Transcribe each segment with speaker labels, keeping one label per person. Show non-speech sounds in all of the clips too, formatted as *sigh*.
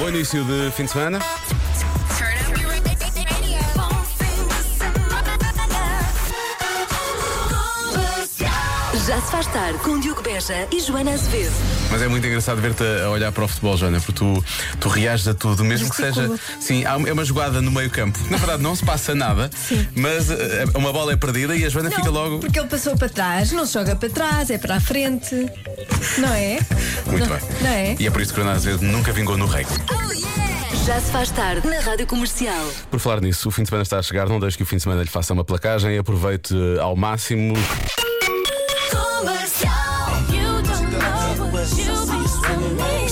Speaker 1: Bom início de fim de semana.
Speaker 2: Já se faz tarde com Diogo Beja e Joana Azevedo.
Speaker 1: Mas é muito engraçado ver-te a olhar para o futebol, Joana, porque tu, tu reages a tudo, mesmo que seja. Sim, há- é uma jogada no meio campo. Na verdade, não se passa nada, *laughs* mas eh, uma bola é perdida e a Joana fica logo.
Speaker 3: Porque ele passou para trás, não se joga para trás, é para a frente. Não é?
Speaker 1: Muito
Speaker 3: não,
Speaker 1: bem.
Speaker 3: Não é?
Speaker 1: E é por isso que o vezes nunca vingou no rei.
Speaker 2: Já se faz tarde na Rádio Comercial.
Speaker 1: Por falar nisso, o fim de semana está a chegar, não deixe que o fim de semana lhe faça uma placagem, aproveite eh, ao máximo.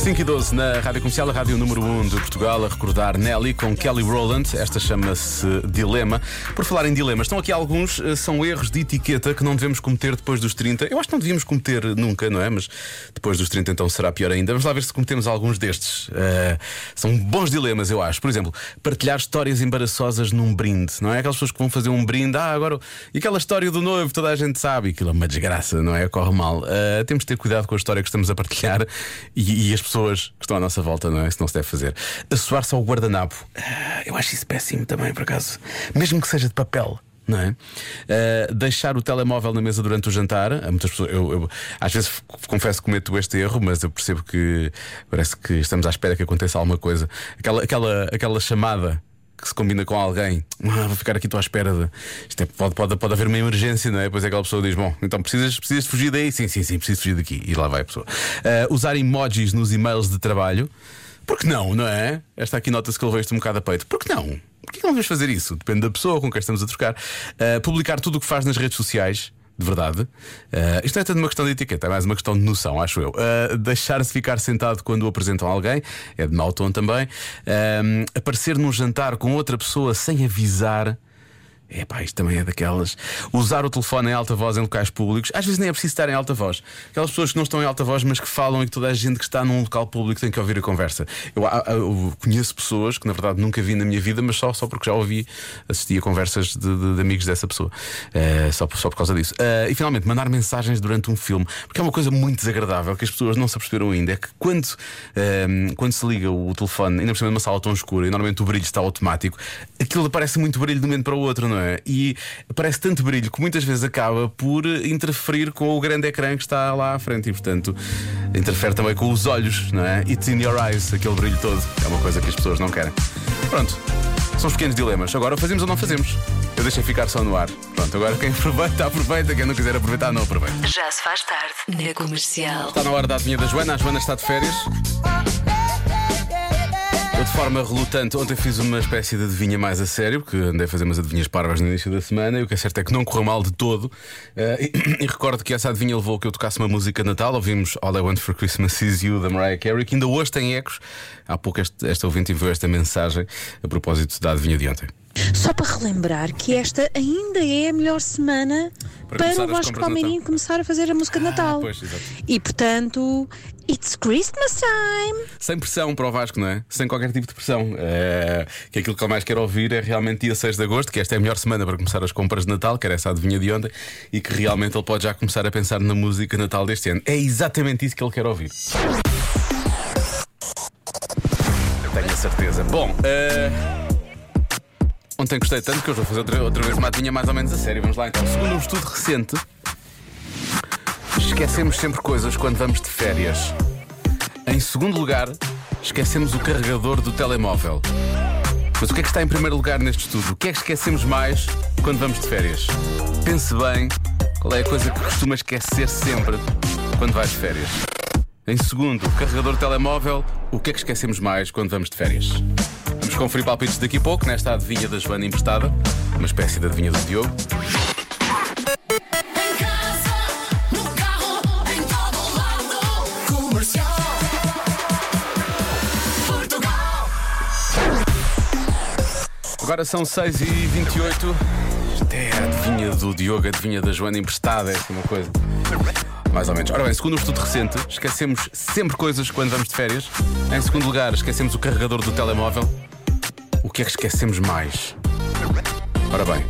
Speaker 1: 5 e 12 na Rádio Comercial, a Rádio número 1 de Portugal, a recordar Nelly com Kelly Rowland. Esta chama-se Dilema. Por falar em dilemas, estão aqui alguns, eh, são erros de etiqueta que não devemos cometer depois dos 30. Eu acho que não devíamos cometer nunca, não é? Mas depois dos 30 então será pior ainda. Vamos lá ver se cometemos alguns destes. Eh, são bons dilemas, eu acho. Por exemplo, partilhar histórias embaraçosas num brinde, não é? Aquelas pessoas que vão fazer um brinde, ah, agora. E aquela história do noivo, toda a gente sabe, aquilo é uma desgraça, não é? Corre mal. Eh, temos de ter cuidado com a história que estamos a partilhar *laughs* e, e as pessoas que estão à nossa volta, não é? Isso não se deve fazer. Assoar-se ao guardanapo. Ah, eu acho isso péssimo também, por acaso. Mesmo que seja de papel. Não é? Ah, deixar o telemóvel na mesa durante o jantar. Há muitas pessoas. Eu, eu, às vezes confesso que cometo este erro, mas eu percebo que parece que estamos à espera que aconteça alguma coisa. Aquela, aquela, aquela chamada que se combina com alguém. Ah, vou ficar aqui, à espera de. Isto é, pode, pode, pode haver uma emergência, não é? Depois aquela pessoa diz: Bom, então precisas, precisas fugir daí? Sim, sim, sim, preciso fugir daqui. E lá vai a pessoa. Ah, usar emojis nos e-mails de trabalho. Por que não, não é? Esta aqui nota-se que veio este um bocado a peito. Por que não? Por que não vamos fazer isso? Depende da pessoa com quem estamos a trocar. Ah, publicar tudo o que faz nas redes sociais. De verdade. Ah, isto não é tanto uma questão de etiqueta, é mais uma questão de noção, acho eu. Ah, Deixar-se ficar sentado quando o apresentam alguém é de mau tom também. Ah, aparecer num jantar com outra pessoa sem avisar. É pá, isto também é daquelas. Usar o telefone em alta voz em locais públicos. Às vezes nem é preciso estar em alta voz. Aquelas pessoas que não estão em alta voz, mas que falam e que toda a gente que está num local público tem que ouvir a conversa. Eu, há- há- eu conheço pessoas que na verdade nunca vi na minha vida, mas só, só porque já ouvi, assisti a conversas de, de- de amigos dessa pessoa. Eh, só, por- só por causa disso. Eh, e finalmente, mandar mensagens durante um filme. Porque é uma coisa muito desagradável que as pessoas não se aperceberam ainda. É que quando, ehm, quando se liga o telefone, ainda por cima numa sala tão escura e normalmente o brilho está automático, aquilo aparece muito brilho de um momento para o outro, não é? E aparece tanto brilho que muitas vezes acaba por interferir com o grande ecrã que está lá à frente e, portanto, interfere também com os olhos, não é? It's in your eyes, aquele brilho todo. É uma coisa que as pessoas não querem. Pronto, são os pequenos dilemas. Agora fazemos ou não fazemos? Eu deixei ficar só no ar. Pronto, agora quem *laughs* aproveita, aproveita. Quem não quiser aproveitar, não aproveita.
Speaker 2: Já se faz tarde na Comercial.
Speaker 1: Está na hora da adivinha da Joana. A Joana está de férias. Eu, de forma relutante, ontem fiz uma espécie de adivinha mais a sério, porque andei a fazer umas adivinhas parvas no início da semana e o que é certo é que não correu mal de todo. Eh, e, *coughs* e recordo que essa adivinha levou a que eu tocasse uma música Natal. Ouvimos All I Want for Christmas Is You da Mariah Carey, que ainda hoje tem ecos. Há pouco este, esta ouvinte enviou esta mensagem a propósito da adivinha de ontem.
Speaker 4: Só para relembrar que esta ainda é a melhor semana
Speaker 1: Para
Speaker 4: para, o
Speaker 1: as
Speaker 4: Vasco Palmeirinho começar a fazer a música de Natal.
Speaker 1: pois, exato.
Speaker 4: e portanto, it's Christmas time.
Speaker 1: Sem pressão para o Vasco, não é? Sem qualquer tipo de pressão. É, que aquilo que ele mais quer ouvir é realmente dia 6 de agosto, que esta é a melhor semana para começar as compras de Natal, que era essa adivinha de ontem, e que realmente ele pode já começar a pensar na música de Natal deste ano. É exatamente isso que ele quer ouvir. Eu tenho a certeza. Bom, eh, ontem gostei tanto que eu vou fazer outra, outra vez uma adivinha mais ou menos a sério. Vamos lá então. Segundo um estudo recente, esquecemos sempre coisas quando vamos de férias. Em segundo lugar, esquecemos o carregador do telemóvel. Mas o que é que está em primeiro lugar neste estudo? O que é que esquecemos mais quando vamos de férias? Pense bem qual é a coisa que costuma esquecer sempre quando vais de férias. Em segundo, carregador do telemóvel. O que é que esquecemos mais quando vamos de férias? Conferir palpites daqui a pouco nesta adivinha da Joana emprestada, uma espécie de adivinha do Diogo. Agora são 6h28. Isto é a adivinha do Diogo, a adivinha da Joana emprestada, é assim uma coisa. Mais ou menos. Ora bem, segundo um estudo recente, esquecemos sempre coisas quando vamos de férias. Em segundo lugar, esquecemos o carregador do telemóvel. O que é que esquecemos mais? Ora bem,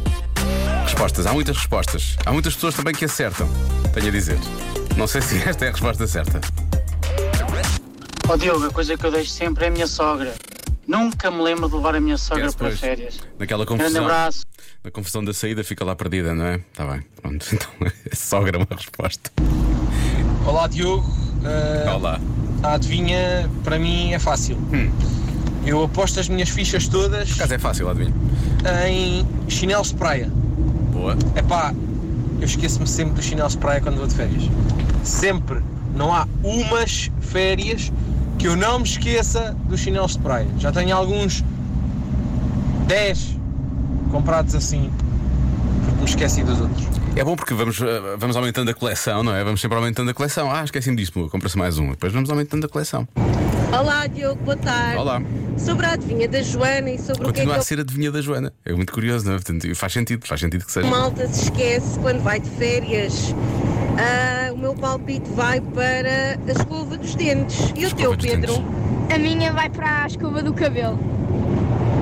Speaker 1: respostas. Há muitas respostas. Há muitas pessoas também que acertam. Tenho a dizer. Não sei se *laughs* esta é a resposta certa.
Speaker 5: Ó Diogo, a coisa que eu deixo sempre é a minha sogra. Nunca me lembro de levar a minha sogra para
Speaker 1: pois.
Speaker 5: férias.
Speaker 1: Naquela
Speaker 5: Grande
Speaker 1: confusão.
Speaker 5: abraço.
Speaker 1: Na confusão da saída fica lá perdida, não é? Está bem, pronto. *laughs* Então, é sogra uma resposta.
Speaker 6: Olá Diogo, Ah,
Speaker 1: Olá.
Speaker 6: a adivinha para mim é fácil. Eu aposto as minhas fichas todas
Speaker 1: Por acaso é fácil, adivinha.
Speaker 6: em chinelos de praia.
Speaker 1: Boa.
Speaker 6: Epá, eu esqueço-me sempre dos chinelos de praia quando vou de férias. Sempre. Não há umas férias que eu não me esqueça dos chinelos de praia. Já tenho alguns 10 comprados assim, porque me esqueci dos outros.
Speaker 1: É bom porque vamos, eh, vamos aumentando a coleção, não é? Vamos sempre aumentando a coleção. Ah, esqueci-me disso, compra-se mais um. Depois vamos aumentando a coleção.
Speaker 7: Olá, Diogo, boa tarde.
Speaker 1: Olá.
Speaker 7: Sobre a adivinha da Joana e sobre o que é
Speaker 1: Continua
Speaker 7: que
Speaker 1: a ser a adivinha da Joana. É muito curioso, não é? Portanto, faz sentido, faz sentido que seja.
Speaker 7: malta se esquece quando vai de férias. Ah, o meu palpite vai para a escova dos dentes. E o teu, Pedro?
Speaker 1: dentes.
Speaker 8: A minha vai para a escova do cabelo.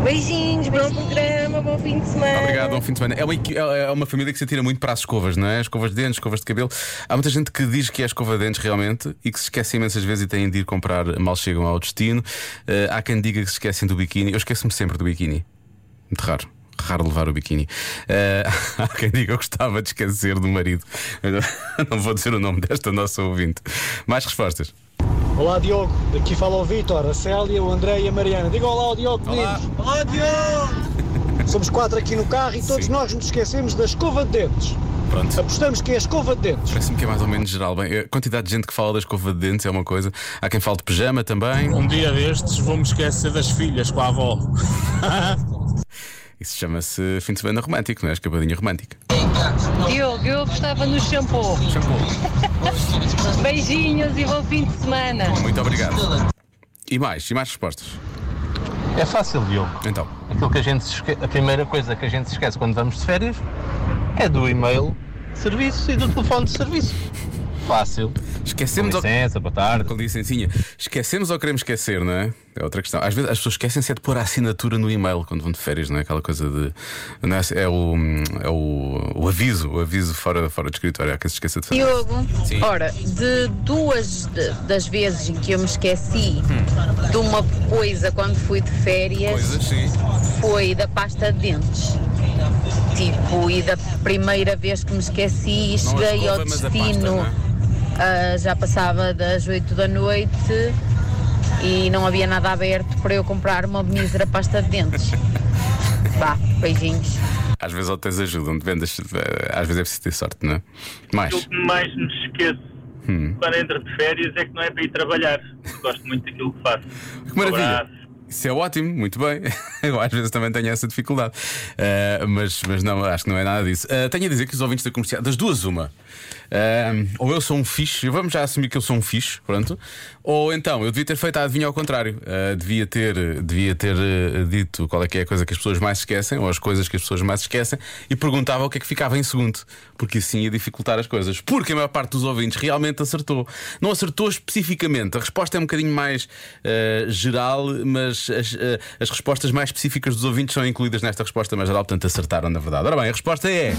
Speaker 7: Beijinhos, bom programa, bom fim de semana.
Speaker 1: Obrigado, bom fim de semana. É uma, equi- é uma família que se atira muito para as escovas, não é? Escovas de dentes, escovas de cabelo. Há muita gente que diz que é escova de dentes realmente e que se esquece imensas vezes e têm de ir comprar mal chegam ao destino. Eh, há quem diga que se esquecem do biquíni. Eu esqueço-me sempre do biquíni. Muito raro. Raro levar o biquíni. Eh, *laughs* há quem diga que eu gostava de esquecer do marido. Não vou dizer o nome desta nossa ouvinte. Mais respostas.
Speaker 9: Olá Diogo, daqui fala o Vítor, a Célia, o André e a Mariana. Diga olá ao Diogo,
Speaker 1: Olá.
Speaker 9: meninos. Olá Diogo! *laughs* Somos quatro aqui no carro e todos
Speaker 1: Sim.
Speaker 9: nós nos esquecemos da escova de dentes.
Speaker 1: Pronto.
Speaker 9: Apostamos que é a escova de dentes.
Speaker 1: Parece-me que é mais ou menos geral. Bem, a quantidade de gente que fala da escova de dentes é uma coisa. Há quem fale de pijama também.
Speaker 10: Um dia destes vou-me esquecer das filhas com a avó. *laughs*
Speaker 1: Isso chama-se fim de semana romântico, não é? Escapadinha romântica.
Speaker 7: Eu apostava no shampoo. Beijinhos e bom fim de semana.
Speaker 1: Muito obrigado. E mais? E mais respostas?
Speaker 11: É fácil, Diogo.
Speaker 1: Então.
Speaker 11: Aquilo que a gente se esque... A primeira coisa que a gente se esquece quando vamos de férias é do e-mail de serviço e do telefone de serviço. Fácil.
Speaker 1: Esquecemos
Speaker 11: Com licença, boa tarde.
Speaker 1: Com licencinha. Esquecemos ou queremos esquecer, não é? É outra questão. Às vezes as pessoas esquecem-se é de pôr a assinatura no e-mail quando vão de férias, não é? Aquela coisa de. É, é o, é o, o aviso, o aviso fora, fora do escritório. Há quem se esqueça de fazer.
Speaker 12: Diogo,
Speaker 1: Sim.
Speaker 12: ora, de duas de- das vezes em que eu me esqueci de uma coisa quando fui de férias,
Speaker 1: Coisas,
Speaker 12: foi da pasta de dentes. Tipo, e da primeira vez que me esqueci e cheguei ao
Speaker 1: mas a
Speaker 12: destino, ah, já passava das 8 da noite e não havia nada aberto para eu comprar uma mísera pasta de dentes. *laughs* Vá, beijinhos.
Speaker 1: Às vezes ou tens ajuda, onde vendas. eh, Às vezes é preciso ter sorte, não é? Mais.
Speaker 13: O que mais me esqueço
Speaker 1: Hum.
Speaker 13: quando entro de férias é que não é para ir trabalhar. Gosto muito daquilo que faço.
Speaker 1: Que maravilha! Isso é ótimo, muito bem. *laughs* Eu às vezes também tenho essa dificuldade. Uh, mas, mas não, acho que não é nada disso. Uh, tenho a dizer que os ouvintes da comercial, das duas, uma. Uh, ou eu sou um fixe, vamos já assumir que eu sou um fixe, pronto. Ou então, eu devia ter feito a adivinha ao contrário. Devia ter, devia ter dito qual é que é a coisa que as pessoas mais esquecem, ou as coisas que as pessoas mais esquecem, e perguntava o que é que ficava em segundo. Porque assim ia dificultar as coisas. Porque a maior parte dos ouvintes realmente acertou. Não acertou especificamente. A resposta é um bocadinho mais geral, mas as, uh, as respostas mais específicas dos ouvintes são incluídas nesta resposta mais geral, portanto acertaram na verdade. Ora bem, a resposta é: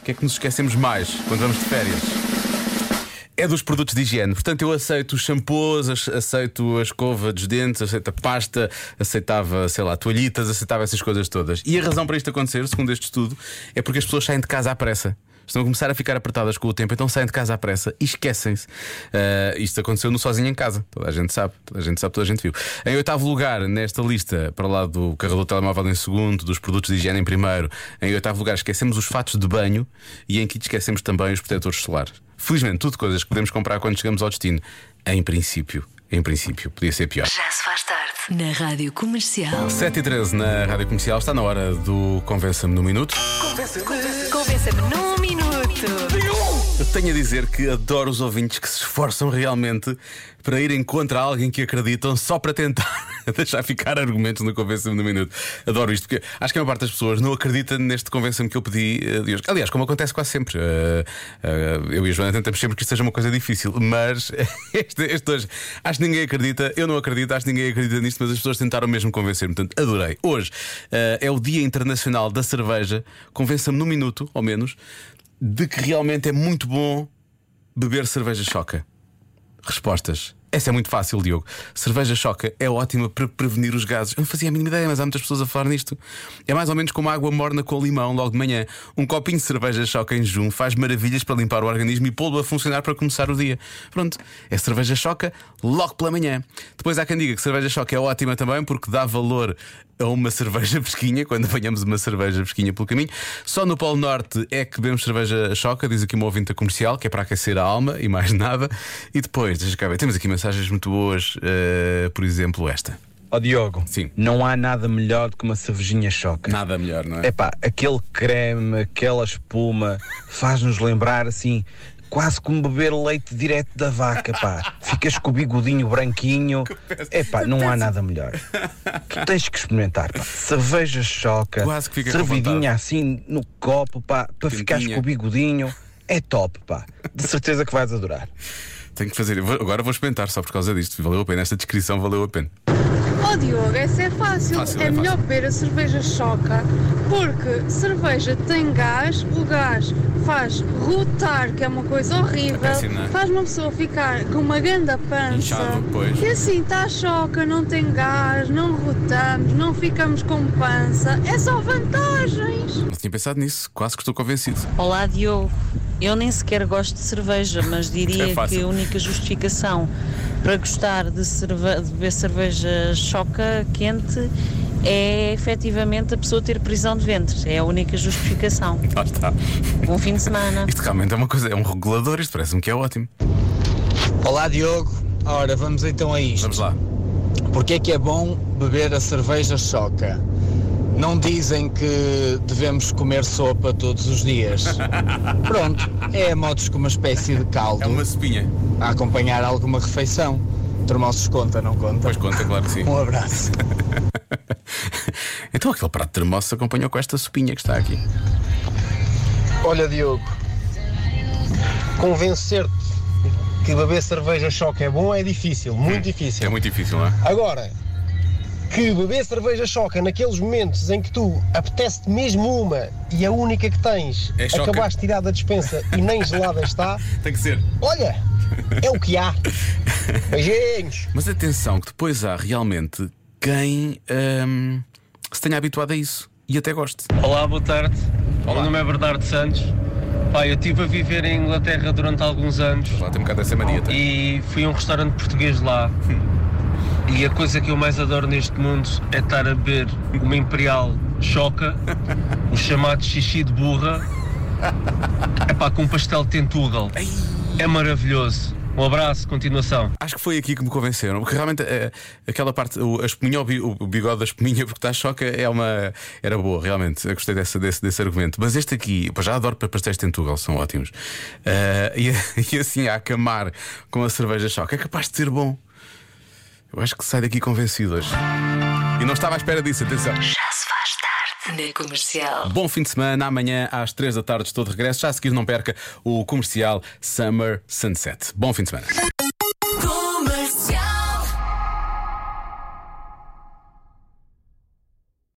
Speaker 1: o que é que nos esquecemos mais quando vamos de férias? É dos produtos de higiene. Portanto, eu aceito os shampoos, ace- aceito a escova dos dentes, aceito a pasta, aceitava, sei lá, toalhitas, aceitava essas coisas todas. E a razão para isto acontecer, segundo este estudo, é porque as pessoas saem de casa à pressa. Estão a começar a ficar apertadas com o tempo, então saem de casa à pressa e esquecem-se. Ah, isto aconteceu no Sozinho em Casa. Toda a gente sabe, toda a gente sabe, toda a gente viu. Em oitavo lugar, nesta lista, para lá do carregador telemóvel em segundo, dos produtos de higiene em primeiro, em oitavo lugar, esquecemos os fatos de banho e em quinto esquecemos também os protetores solares. Felizmente, tudo coisas que podemos comprar quando chegamos ao destino. Em princípio, em princípio, podia ser pior.
Speaker 2: Já se faz tarde na Rádio Comercial.
Speaker 1: 7 e 13 na Rádio Comercial, está na hora do Convença-me no Minuto.
Speaker 2: Convença-me num minuto.
Speaker 1: Eu tenho a dizer que adoro os ouvintes que se esforçam realmente para irem contra alguém que acreditam só para tentar *laughs* deixar ficar argumentos no Convença-me no Minuto. Adoro isto, porque acho que a maior parte das pessoas não acredita neste Convença-me que eu pedi eh, de hoje. Aliás, como acontece quase sempre. Eh, eh, eu e a Joana tentamos sempre que isto seja uma coisa difícil, mas *laughs* este, este hoje acho que ninguém acredita, eu não acredito, acho que ninguém acredita nisto, mas as pessoas tentaram mesmo convencer-me. Portanto, adorei. Hoje é o Dia Internacional da Cerveja. Convença-me num minuto, ao menos, de que realmente é muito bom beber cerveja choca. Respostas. Essa é muito fácil, Diogo. Cerveja choca é ótima para prevenir os gases. Eu não fazia a mínima ideia, mas há muitas pessoas a falar nisto. É mais ou menos como água morna com limão logo de manhã. Um copinho de cerveja choca em jejum faz maravilhas para limpar o organismo e pô-lo a funcionar para começar o dia. Pronto, é cerveja choca logo pela manhã. Depois há quem diga que cerveja choca é ótima também porque dá valor a uma cerveja fresquinha, quando apanhamos uma cerveja fresquinha pelo caminho. Só no Polo Norte é que bebemos cerveja choca, diz aqui uma ouvinte comercial, que é para aquecer a alma e mais *laughs* nada. E depois, deixa cá ver, temos aqui mensagens muito boas, eh, por exemplo, esta.
Speaker 14: Ó Diogo,
Speaker 1: Sim.
Speaker 14: não há nada melhor do que uma cervejinha choca.
Speaker 1: Nada melhor, não é?
Speaker 14: Epá, aquele creme, aquela espuma, faz-nos lembrar assim, quase como beber leite direto da vaca, pá. Ficas com o bigodinho branquinho. Epá, não há nada melhor. Tu tens que experimentar, pá. Cerveja choca,
Speaker 1: Quase que fica com
Speaker 14: servidinha assim no copo, pá, para ficares com o bigodinho. É top, pá. De certeza que vais adorar.
Speaker 1: Tenho que fazer. Agora vou experimentar só por causa disto. Valeu a pena. Esta descrição valeu a pena.
Speaker 8: Oh Diogo, essa é fácil.
Speaker 1: Fácil,
Speaker 8: é
Speaker 1: é
Speaker 8: melhor beber a cerveja choca porque cerveja tem gás, o gás faz rotar, que é uma coisa horrível,
Speaker 1: É péssimo, é?
Speaker 8: faz uma pessoa ficar com uma ganda pança.
Speaker 1: Inchado, pois.
Speaker 8: E assim está a choca, não tem gás, não rotamos, não ficamos com pança. É só vantagens.
Speaker 1: Não tinha pensado nisso. Quase que estou convencido.
Speaker 15: Olá Diogo, eu nem sequer gosto de cerveja, mas
Speaker 1: É
Speaker 15: diria
Speaker 1: fácil.
Speaker 15: que a única justificação para gostar de, cerve- de beber cerveja choca quente é efetivamente a pessoa ter prisão de ventre. É a única justificação. *laughs*
Speaker 1: Lá está.
Speaker 15: Bom fim de semana.
Speaker 1: Isto realmente é uma coisa, é um regulador. Isto parece-me que é ótimo.
Speaker 16: Olá Diogo, ora vamos então a isto.
Speaker 1: Vamos lá.
Speaker 16: Porquê é que é bom beber a cerveja choca? Não dizem que devemos comer sopa todos os dias. *laughs* Pronto, é a modos com uma espécie de caldo. É
Speaker 1: uma sopinha.
Speaker 16: A acompanhar alguma refeição. Termossos conta, não conta?
Speaker 1: Pois conta, claro que sim.
Speaker 16: Um abraço. *laughs*
Speaker 1: Então aquele prato de termoço se acompanhou com esta sopinha que está aqui.
Speaker 9: Olha, Diogo, convencer-te que beber cerveja choque é bom é difícil, muito difícil.
Speaker 1: É muito difícil, não é?
Speaker 9: Agora, que beber cerveja choca naqueles momentos em que tu apetece-te mesmo uma e a única que tens
Speaker 1: É choca.
Speaker 9: acabaste de tirar da dispensa e nem gelada está, *laughs*
Speaker 1: Tem que ser.
Speaker 9: olha, é o que há. Beijinhos.
Speaker 1: Mas atenção, que depois há realmente quem hum, se tenha habituado a isso e até goste.
Speaker 17: Olá, boa tarde. O meu nome é Bernardo Santos. Pá, eu estive a viver em Inglaterra durante alguns anos.
Speaker 1: Lá tem um bocado dessa mania. tem.
Speaker 17: E fui a um restaurante português lá. *laughs* E a coisa que eu mais adoro neste mundo é estar a beber uma Imperial Choca, o chamado xixi de burra, é pá, com um pastel de tentugal. É maravilhoso. Um abraço, continuação.
Speaker 1: Acho que foi aqui que me convenceram, porque realmente eh, aquela parte, o, a espuminha, o bi- o bigode da espuminha, porque está choca, é uma. Era boa, realmente. Eu gostei dessa, desse, desse argumento. Mas este aqui, já adoro para pastéis de Tentugal, são ótimos. Eh, *laughs* e, e assim, a acamar com a cerveja choca, é capaz de ser bom. Eu acho que sai daqui convencido hoje. E não estava à espera disso, atenção.
Speaker 2: Já se faz tarde na comercial.
Speaker 1: Bom fim de semana, amanhã às 3 da tarde estou de regresso. Já a seguir não perca o comercial Summer Sunset. Bom fim de semana.